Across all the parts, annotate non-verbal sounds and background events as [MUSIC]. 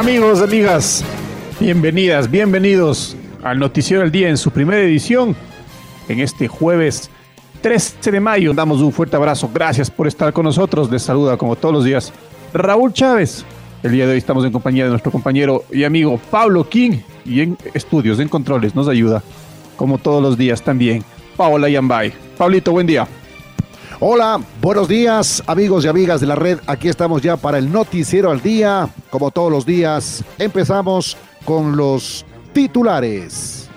Amigos, amigas, bienvenidas, bienvenidos al Noticiero del Día en su primera edición. En este jueves 13 de mayo damos un fuerte abrazo. Gracias por estar con nosotros. Les saluda como todos los días Raúl Chávez. El día de hoy estamos en compañía de nuestro compañero y amigo Pablo King y en estudios, en controles, nos ayuda como todos los días también Paola Yambay. Pablito, buen día. Hola, buenos días amigos y amigas de la red. Aquí estamos ya para el noticiero al día. Como todos los días, empezamos con los titulares.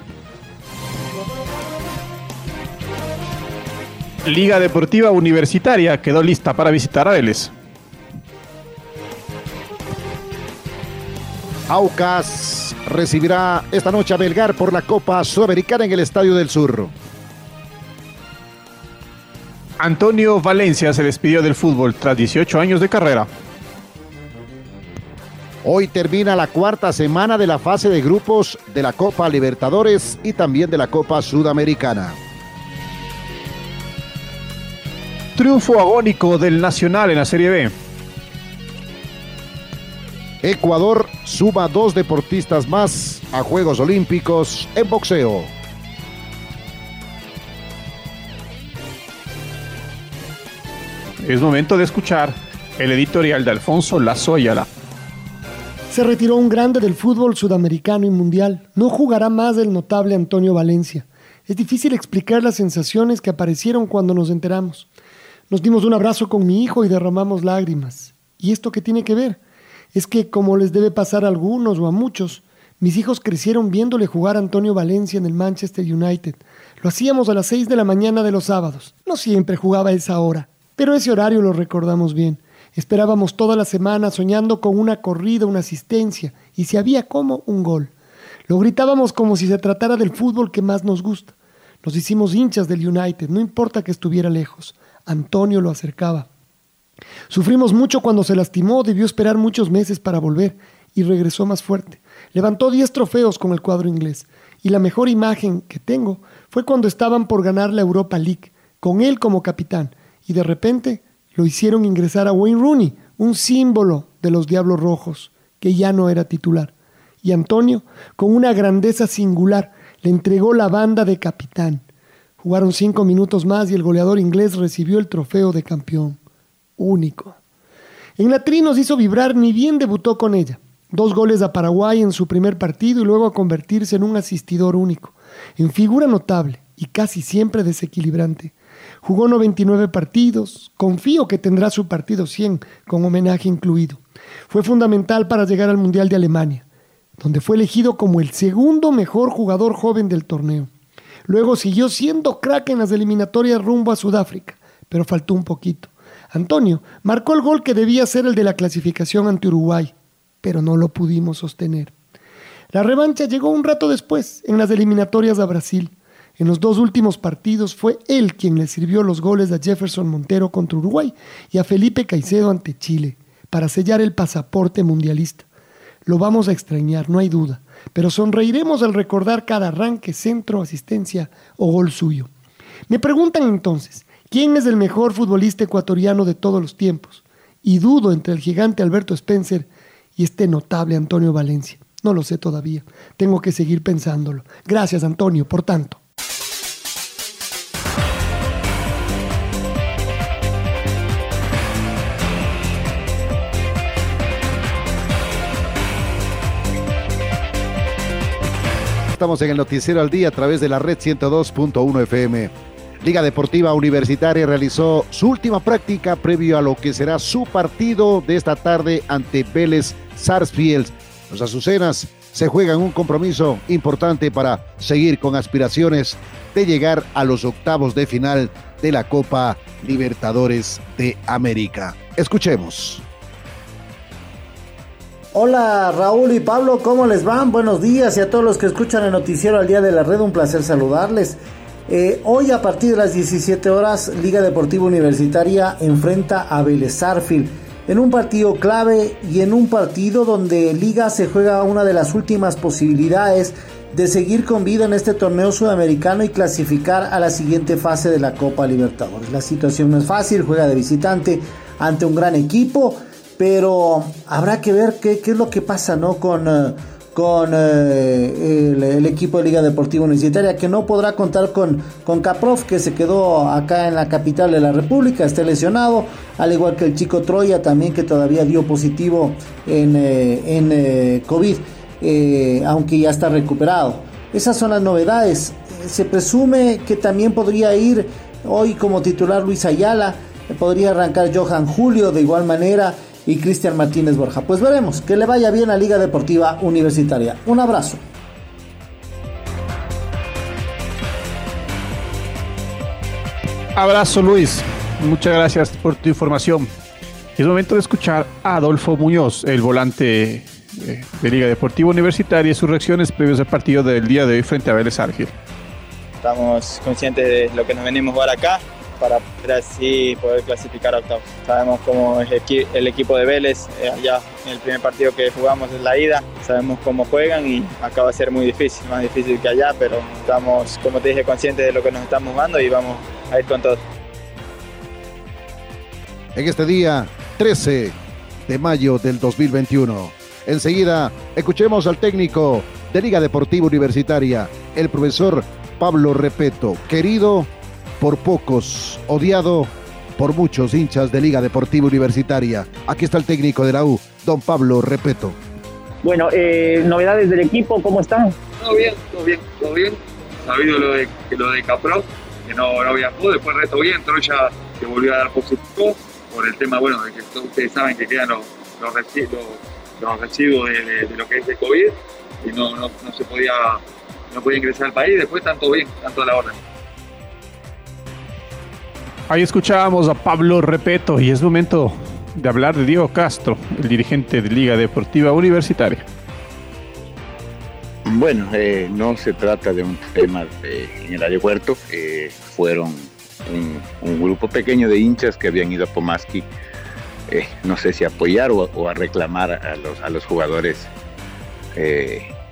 Liga Deportiva Universitaria quedó lista para visitar a Vélez. Aucas recibirá esta noche a Belgar por la Copa Sudamericana en el Estadio del Sur. Antonio Valencia se despidió del fútbol tras 18 años de carrera. Hoy termina la cuarta semana de la fase de grupos de la Copa Libertadores y también de la Copa Sudamericana. Triunfo agónico del Nacional en la Serie B. Ecuador suma dos deportistas más a Juegos Olímpicos en boxeo. Es momento de escuchar el editorial de Alfonso Lazo Ayala. Se retiró un grande del fútbol sudamericano y mundial. No jugará más el notable Antonio Valencia. Es difícil explicar las sensaciones que aparecieron cuando nos enteramos. Nos dimos un abrazo con mi hijo y derramamos lágrimas. ¿Y esto qué tiene que ver? Es que, como les debe pasar a algunos o a muchos, mis hijos crecieron viéndole jugar a Antonio Valencia en el Manchester United. Lo hacíamos a las seis de la mañana de los sábados. No siempre jugaba a esa hora. Pero ese horario lo recordamos bien. Esperábamos toda la semana soñando con una corrida, una asistencia, y si había como, un gol. Lo gritábamos como si se tratara del fútbol que más nos gusta. Nos hicimos hinchas del United, no importa que estuviera lejos. Antonio lo acercaba. Sufrimos mucho cuando se lastimó, debió esperar muchos meses para volver y regresó más fuerte. Levantó 10 trofeos con el cuadro inglés y la mejor imagen que tengo fue cuando estaban por ganar la Europa League, con él como capitán y de repente lo hicieron ingresar a Wayne Rooney, un símbolo de los Diablos Rojos, que ya no era titular. Y Antonio, con una grandeza singular, le entregó la banda de capitán. Jugaron cinco minutos más y el goleador inglés recibió el trofeo de campeón. Único. En la tri nos hizo vibrar ni bien debutó con ella. Dos goles a Paraguay en su primer partido y luego a convertirse en un asistidor único, en figura notable y casi siempre desequilibrante. Jugó 99 partidos, confío que tendrá su partido 100 con homenaje incluido. Fue fundamental para llegar al Mundial de Alemania, donde fue elegido como el segundo mejor jugador joven del torneo. Luego siguió siendo crack en las eliminatorias rumbo a Sudáfrica, pero faltó un poquito. Antonio marcó el gol que debía ser el de la clasificación ante Uruguay, pero no lo pudimos sostener. La revancha llegó un rato después, en las eliminatorias a Brasil. En los dos últimos partidos fue él quien le sirvió los goles a Jefferson Montero contra Uruguay y a Felipe Caicedo ante Chile para sellar el pasaporte mundialista. Lo vamos a extrañar, no hay duda, pero sonreiremos al recordar cada arranque, centro, asistencia o gol suyo. Me preguntan entonces, ¿quién es el mejor futbolista ecuatoriano de todos los tiempos? Y dudo entre el gigante Alberto Spencer y este notable Antonio Valencia. No lo sé todavía. Tengo que seguir pensándolo. Gracias, Antonio, por tanto. Estamos en el Noticiero al Día a través de la red 102.1 FM. Liga Deportiva Universitaria realizó su última práctica previo a lo que será su partido de esta tarde ante Vélez Sarsfield. Los Azucenas se juegan un compromiso importante para seguir con aspiraciones de llegar a los octavos de final de la Copa Libertadores de América. Escuchemos. Hola Raúl y Pablo, ¿cómo les van? Buenos días y a todos los que escuchan el noticiero al día de la red, un placer saludarles. Eh, hoy a partir de las 17 horas, Liga Deportiva Universitaria enfrenta a Vélez Arfil en un partido clave y en un partido donde Liga se juega una de las últimas posibilidades de seguir con vida en este torneo sudamericano y clasificar a la siguiente fase de la Copa Libertadores. La situación no es fácil, juega de visitante ante un gran equipo pero habrá que ver qué, es lo que pasa ¿no? con, eh, con eh, el, equipo de Liga Deportiva Universitaria, que no podrá contar con, con Caprof, que se quedó acá en la capital de la República, está lesionado, al igual que el chico Troya también, que todavía dio positivo en, eh, en COVID, aunque ya está recuperado. Esas son las novedades. Se presume que también podría ir hoy como titular Luis Ayala, podría arrancar Johan Julio de igual manera y Cristian Martínez Borja. Pues veremos, que le vaya bien a Liga Deportiva Universitaria. Un abrazo. Abrazo Luis, muchas gracias por tu información. Es momento de escuchar a Adolfo Muñoz, el volante eh, de Liga Deportiva Universitaria y sus reacciones previos al partido del día de hoy frente a Vélez Argil. Estamos conscientes de lo que nos venimos a jugar acá, para así poder clasificar a octavos. Sabemos cómo es el equipo de Vélez, eh, allá en el primer partido que jugamos es la ida, sabemos cómo juegan y acaba de ser muy difícil, más difícil que allá, pero estamos, como te dije, conscientes de lo que nos estamos jugando y vamos a ir con todo. En este día 13 de mayo del 2021. Enseguida, escuchemos al técnico de Liga Deportiva Universitaria, el profesor Pablo Repeto, querido por pocos, odiado por muchos hinchas de Liga Deportiva Universitaria. Aquí está el técnico de la U, don Pablo Repeto. Bueno, eh, novedades del equipo, ¿cómo están? Todo bien, todo bien, todo bien. Sabido lo de, lo de Capro, que no, no viajó, después el resto bien, Troya que volvió a dar positivo por el tema, bueno, de que ustedes saben que quedan los, los residuos, los residuos de, lo que es de COVID y no, no, no se podía, no podía ingresar al país, después tanto bien, tanto la orden. Ahí escuchábamos a Pablo Repeto y es momento de hablar de Diego Castro, el dirigente de Liga Deportiva Universitaria. Bueno, eh, no se trata de un tema en el aeropuerto, eh, fueron un, grupo pequeño de hinchas que habían ido a Pomaski, eh, no sé si a apoyar o, a reclamar a los, a los jugadores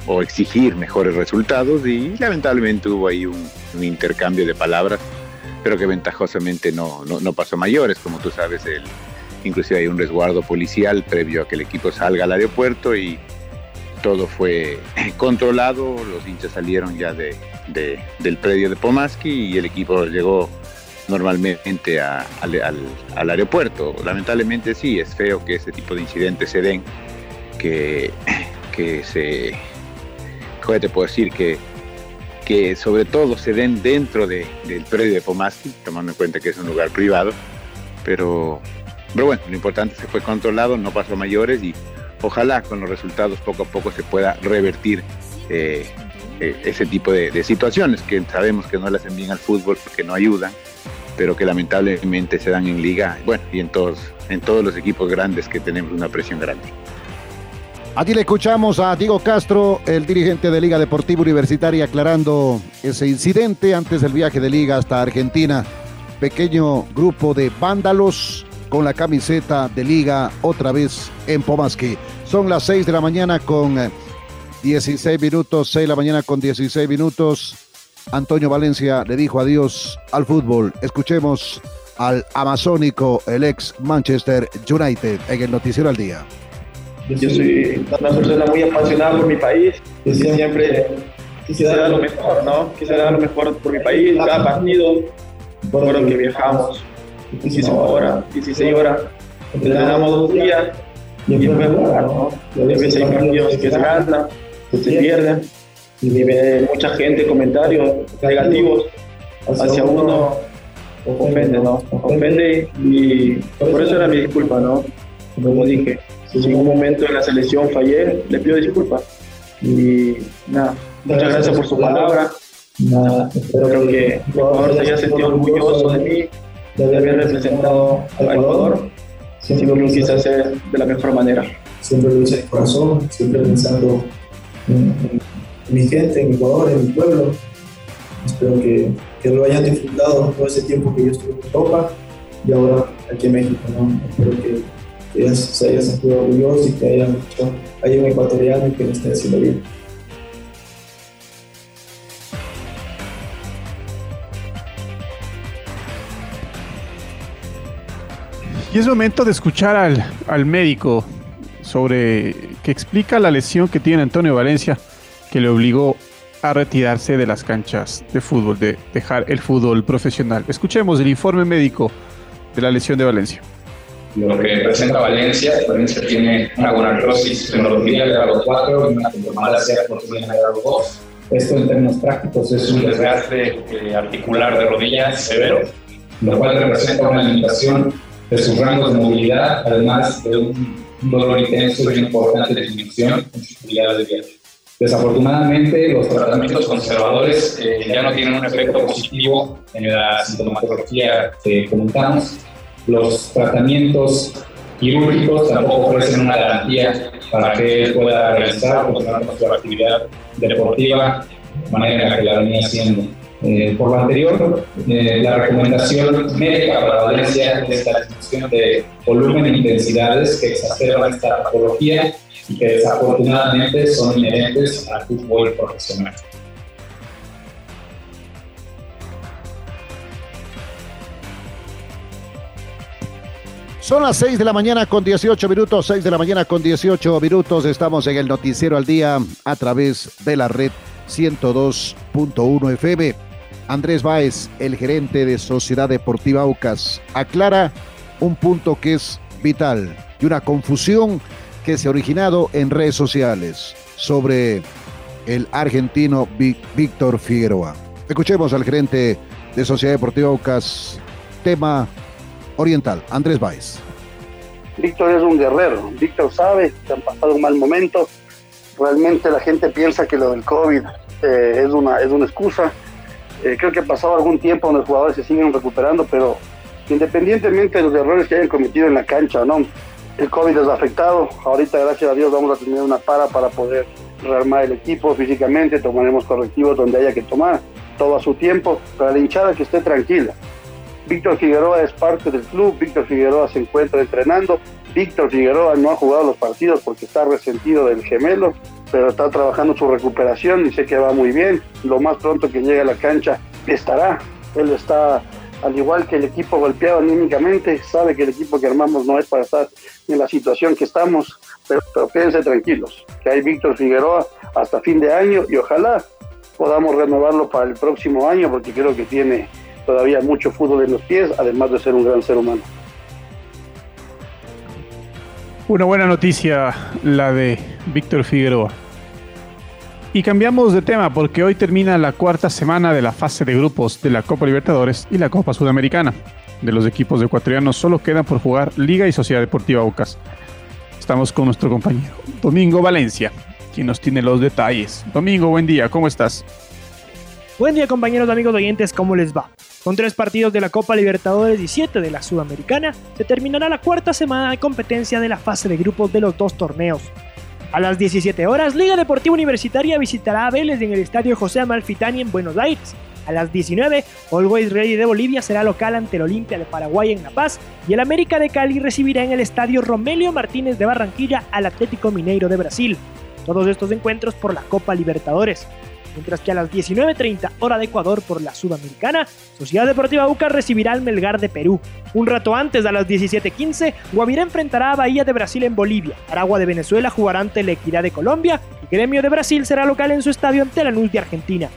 o exigir mejores resultados y lamentablemente hubo ahí un intercambio de palabras pero que ventajosamente no, no, pasó mayores, como tú sabes, el, inclusive hay un resguardo policial previo a que el equipo salga al aeropuerto y todo fue [CLEARS THROAT] controlado, los hinchas salieron ya de, del predio de Pomaski y el equipo llegó normalmente al, aeropuerto. Lamentablemente sí, es feo que ese tipo de incidentes se den, que, [CLEARS THROAT] que se... ¿Cómo te puedo decir? Que que sobre todo se den dentro del predio de Pomaski, tomando en cuenta que es un lugar privado, pero, bueno, lo importante es que fue controlado, no pasó mayores y ojalá con los resultados poco a poco se pueda revertir eh, eh, ese tipo de, situaciones que sabemos que no le hacen bien al fútbol porque no ayudan, pero que lamentablemente se dan en liga, bueno, y en todos, en todos los equipos grandes que tenemos una presión grande. Aquí le escuchamos a Diego Castro, el dirigente de Liga Deportiva Universitaria, aclarando ese incidente antes del viaje de Liga hasta Argentina. Pequeño grupo de vándalos con la camiseta de Liga otra vez en Pomaski. Son las 6 de la mañana con 16 eh, minutos, 6 de la mañana con 16 minutos. Antonio Valencia le dijo adiós al fútbol. Escuchemos al amazónico, el ex Manchester United, en el Noticiero al Día. Yo soy una persona muy apasionada por mi país, y siempre quisiera dar lo mejor, ¿no? Quisiera dar lo mejor por mi país, cada partido, por lo que viajamos, muchísimas horas, 16 horas, entrenamos dos días y después jugar, ¿no? A veces hay partidos que se ganan, que se pierden, y ve mucha gente, comentarios negativos, hacia uno. ofende, ¿no? Ofende y por eso era mi disculpa, ¿no? Como dije, si en un momento en la selección fallé, le pido disculpas. Y nada, muchas gracias por su palabra. Nada, espero que el jugador se haya sentido orgulloso de mí, de haber representado al Ecuador. Siempre lo quise hacer de la mejor manera. Siempre lo hice de corazón, siempre pensando en, en mi gente, en Ecuador, en mi pueblo. Espero que, que lo hayan disfrutado todo ese tiempo que yo estuve en Europa y ahora aquí en México. ¿no? Espero que, que se hayan sentido orgullosos y que hayan hecho, hay un ecuatoriano que lo esté haciendo bien. Y es momento de escuchar al, al médico sobre que explica la lesión que tiene Antonio Valencia que le obligó a retirarse de las canchas de fútbol, de dejar el fútbol profesional. Escuchemos el informe médico de la lesión de Valencia. Lo que presenta Valencia, Valencia tiene una gonartrosis en rodilla de grado 4 y una porcina de grado 2. Esto en términos prácticos es un desgaste eh, articular de rodillas severo, lo cual representa una limitación de sus rangos de movilidad, además de un dolor intenso y una importante disminución en sus habilidades de viaje. Desafortunadamente, los tratamientos conservadores eh, ya no tienen un efecto positivo en la sintomatología que comentamos. Los tratamientos quirúrgicos tampoco ofrecen una garantía para que él pueda realizar o continuar con su actividad deportiva de manera la que la venía haciendo. Eh, por lo anterior, eh, la recomendación médica para Valencia es la disminución de volumen e intensidades que exacerban esta patología y que desafortunadamente son inherentes al fútbol profesional. Son las 6 de la mañana con 18 minutos, 6 de la mañana con 18 minutos. Estamos en el Noticiero al Día a través de la red 102.1 FM. Andrés Báez, el gerente de Sociedad Deportiva Aucas, aclara un punto que es vital y una confusión que se ha originado en redes sociales sobre el argentino Víctor Figueroa. Escuchemos al gerente de Sociedad Deportiva Aucas, tema oriental, Andrés Báez. Víctor es un guerrero, Víctor sabe que han pasado un mal momento, realmente la gente piensa que lo del COVID eh, es, una, es una excusa, eh, creo que ha pasado algún tiempo donde los jugadores se siguen recuperando, pero independientemente de los errores que hayan cometido en la cancha o no, el COVID les ha afectado. Ahorita, gracias a Dios, vamos a tener una para para poder rearmar el equipo físicamente, tomaremos correctivos donde haya que tomar, todo a su tiempo, para la hinchada que esté tranquila. Víctor Figueroa es parte del club, Víctor Figueroa se encuentra entrenando, Víctor Figueroa no ha jugado los partidos porque está resentido del gemelo, pero está trabajando su recuperación y sé que va muy bien. Lo más pronto que llegue a la cancha estará. Él está, al igual que el equipo golpeado anímicamente, sabe que el equipo que armamos no es para estar en la situación que estamos, pero, pero quédense tranquilos, que hay Víctor Figueroa hasta fin de año y ojalá podamos renovarlo para el próximo año porque creo que tiene todavía mucho fútbol en los pies, además de ser un gran ser humano. Una buena noticia la de Víctor Figueroa. Y cambiamos de tema porque hoy termina la cuarta semana de la fase de grupos de la Copa Libertadores y la Copa Sudamericana. De los equipos ecuatorianos solo quedan por jugar Liga y Sociedad Deportiva Aucas. Estamos con nuestro compañero Domingo Valencia, quien nos tiene los detalles. Domingo, buen día, ¿cómo estás? Buen día compañeros amigos oyentes, ¿cómo les va? Con tres partidos de la Copa Libertadores y siete de la Sudamericana, se terminará la cuarta semana de competencia de la fase de grupos de los dos torneos. A las 17 horas, Liga Deportiva Universitaria visitará a Vélez en el Estadio José Amalfitani en Buenos Aires. A las 19, Always Ready de Bolivia será local ante el Olimpia de Paraguay en La Paz y el América de Cali recibirá en el Estadio Romelio Martínez de Barranquilla al Atlético Mineiro de Brasil. Todos estos encuentros por la Copa Libertadores mientras que a las 19.30 hora de Ecuador por la Sudamericana, Sociedad Deportiva Buca recibirá al Melgar de Perú. Un rato antes, a las 17.15, Guavirá enfrentará a Bahía de Brasil en Bolivia, Aragua de Venezuela jugará ante la Equidad de Colombia y Gremio de Brasil será local en su estadio ante Lanús de Argentina.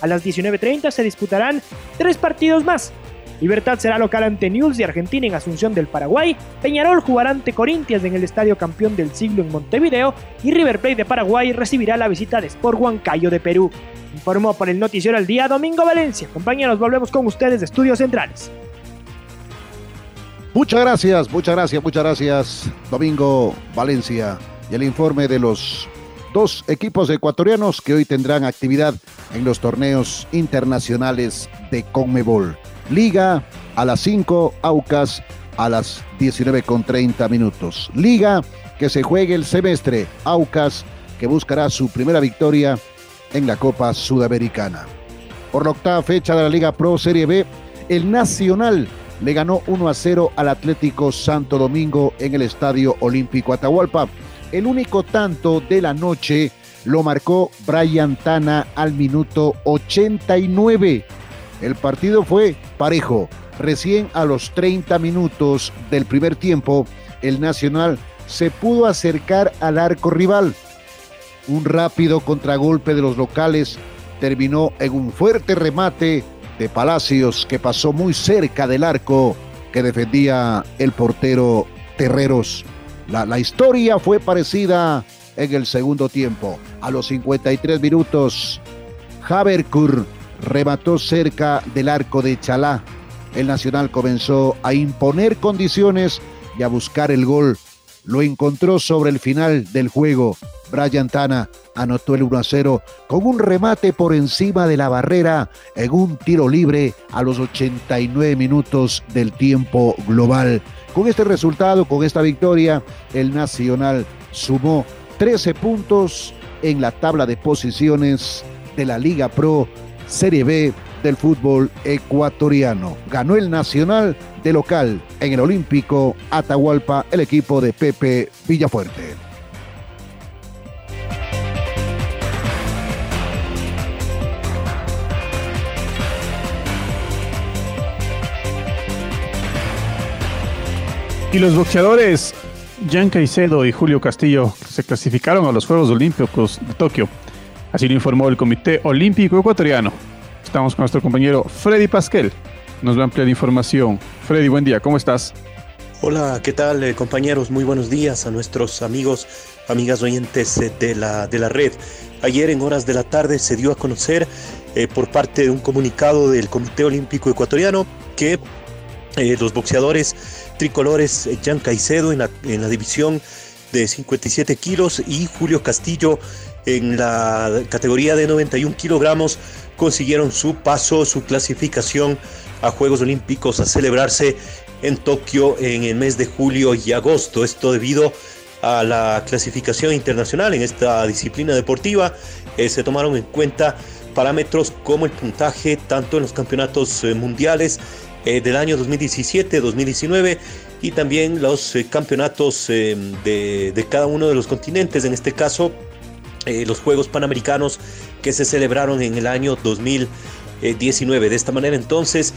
A las 19.30 se disputarán tres partidos más, Libertad será local ante News de Argentina en Asunción del Paraguay, Peñarol jugará ante Corinthians en el Estadio Campeón del Siglo en Montevideo y River Plate de Paraguay recibirá la visita de Sport Huancayo de Perú. Informó para el Noticiero al Día Domingo Valencia. Compañeros, volvemos con ustedes de Estudios Centrales. Muchas gracias, muchas gracias, muchas gracias, Domingo Valencia. Y el informe de los dos equipos ecuatorianos que hoy tendrán actividad en los torneos internacionales de Conmebol. Liga a las 5, Aucas a las 19 con 30 minutos. Liga que se juegue el semestre, Aucas que buscará su primera victoria en la Copa Sudamericana. Por la octava fecha de la Liga Pro Serie B, el Nacional le ganó 1 a 0 al Atlético Santo Domingo en el Estadio Olímpico Atahualpa. El único tanto de la noche lo marcó Brian Tana al minuto 89. El partido fue parejo. Recién a los 30 minutos del primer tiempo, el Nacional se pudo acercar al arco rival. Un rápido contragolpe de los locales terminó en un fuerte remate de Palacios que pasó muy cerca del arco que defendía el portero Terreros. La, historia fue parecida en el segundo tiempo. A los 53 minutos, Haberkur remató cerca del arco de Chalá. El Nacional comenzó a imponer condiciones y a buscar el gol. Lo encontró sobre el final del juego. Brian Tana anotó el 1 a 0 con un remate por encima de la barrera en un tiro libre a los 89 minutos del tiempo global. Con este resultado, con esta victoria, el Nacional sumó 13 puntos en la tabla de posiciones de la Liga Pro Serie B del fútbol ecuatoriano. Ganó el Nacional de local en el Olímpico Atahualpa el equipo de Pepe Villafuerte. Y los boxeadores Jan Caicedo y Julio Castillo se clasificaron a los Juegos Olímpicos de Tokio. Así lo informó el Comité Olímpico Ecuatoriano. Estamos con nuestro compañero Freddy Pasquel. Nos va a ampliar información. Freddy, buen día, ¿cómo estás? Hola, ¿qué tal eh, compañeros? Muy buenos días a nuestros amigos, amigas oyentes eh, de la, de la red. Ayer en horas de la tarde se dio a conocer eh, por parte de un comunicado del Comité Olímpico Ecuatoriano que los boxeadores tricolores Jan Caicedo en la, en la división de 57 kilos y Julio Castillo en la categoría de 91 kilogramos consiguieron su paso, su clasificación a Juegos Olímpicos a celebrarse en Tokio en el mes de julio y agosto. Esto debido a la clasificación internacional en esta disciplina deportiva. Eh, se tomaron en cuenta parámetros como el puntaje tanto en los campeonatos eh, mundiales eh, del año 2017, 2019 y también los campeonatos de, de, cada uno de los continentes, en este caso los Juegos Panamericanos que se celebraron en el año 2019. De esta manera entonces,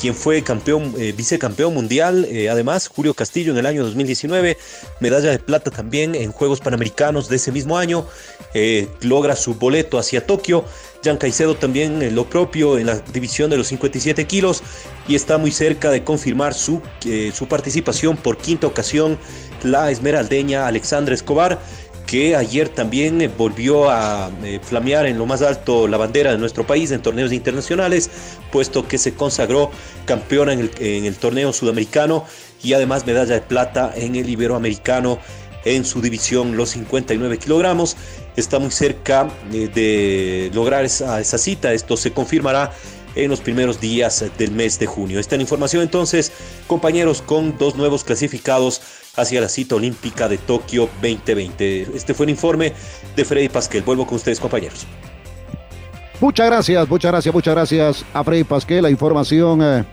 quien fue campeón, vicecampeón mundial, además Julio Castillo en el año 2019, medalla de plata también en Juegos Panamericanos de ese mismo año, logra su boleto hacia Tokio. Jan Caicedo también lo propio en la división de los 57 kilos y está muy cerca de confirmar su, eh, su participación por quinta ocasión la esmeraldeña Alexandra Escobar que ayer también eh, volvió a eh, flamear en lo más alto la bandera de nuestro país en torneos internacionales, puesto que se consagró campeona en el, torneo sudamericano y además medalla de plata en el iberoamericano en su división los 59 kilogramos. Está muy cerca eh, de lograr esa, esa cita. Esto se confirmará en los primeros días del mes de junio. Esta información entonces, compañeros, con dos nuevos clasificados hacia la cita olímpica de Tokio 2020. Este fue el informe de Freddy Pasquel. Vuelvo con ustedes, compañeros. Muchas gracias, muchas gracias, muchas gracias a Freddy Pasquel. La información eh,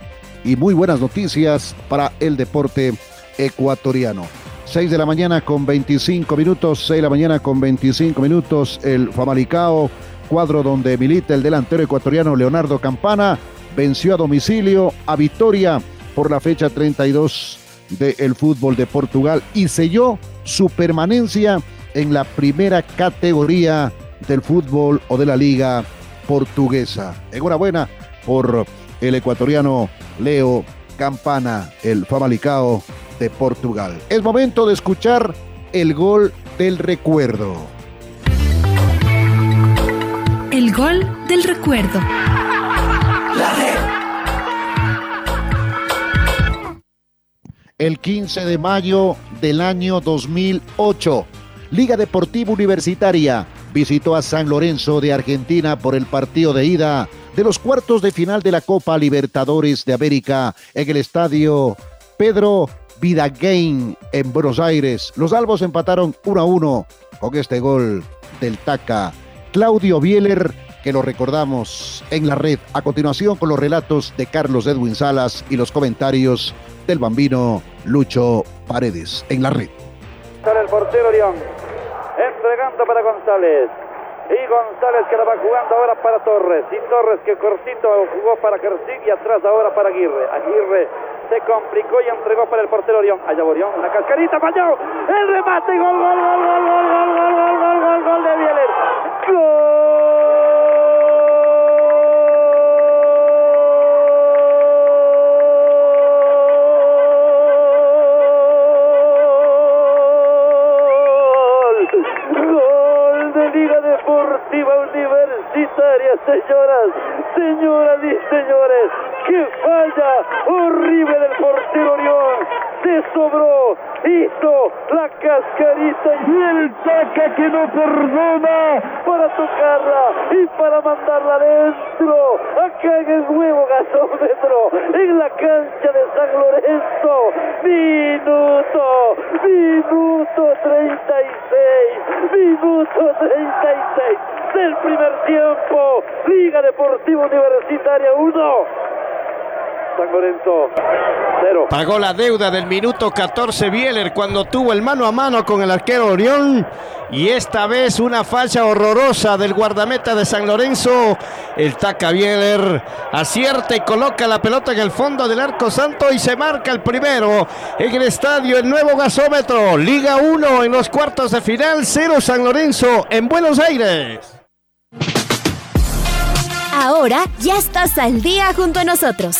y muy buenas noticias para el deporte ecuatoriano. 6 de la mañana con 25 minutos, 6 de la mañana con 25 minutos, el Famalicao, cuadro donde milita el delantero ecuatoriano Leonardo Campana, venció a domicilio a Vitoria por la fecha 32 del fútbol de Portugal y selló su permanencia en la primera categoría del fútbol o de la liga portuguesa. Enhorabuena por el ecuatoriano Leo Campana, el Famalicao de Portugal. Es momento de escuchar el gol del recuerdo. El gol del recuerdo. El 15 de mayo del año 2008, Liga Deportiva Universitaria visitó a San Lorenzo de Argentina por el partido de ida de los cuartos de final de la Copa Libertadores de América en el estadio Pedro Vidagain en Buenos Aires. Los albos empataron 1 a 1 con este gol del Taca Claudio Bieler, que lo recordamos en la red. A continuación con los relatos de Carlos Edwin Salas y los comentarios del bambino Lucho Paredes en la red. Sale el portero León, entregando para González. Y González que la va jugando ahora para Torres. Y Torres que cortito jugó para Kersic y atrás ahora para Aguirre. Aguirre se complicó y entregó para el portero Orión. Allá Orión, la cascarita, falló. El remate gol, gol, gol, gol, gol, gol, gol, gol, gol, gol de Bieler. Gol señoras, y señores. ¡Qué falla horrible del portero Orión! Se sobró, hizo la cascarita y el saca que no perdona para tocarla y para mandarla adentro. En el nuevo gasómetro, en la cancha de San Lorenzo. Minuto, minuto 36, minuto 36 del primer tiempo. Liga Deportiva Universitaria 1. San Lorenzo, cero. Pagó la deuda del minuto 14 Bieler cuando tuvo el mano a mano con el arquero Orión. Y esta vez una falla horrorosa del guardameta de San Lorenzo. El Taca Bieler acierta y coloca la pelota en el fondo del arco santo y se marca el primero en el estadio El Nuevo Gasómetro. Liga 1 en los cuartos de final, 0 San Lorenzo en Buenos Aires. Ahora ya estás al día junto a nosotros.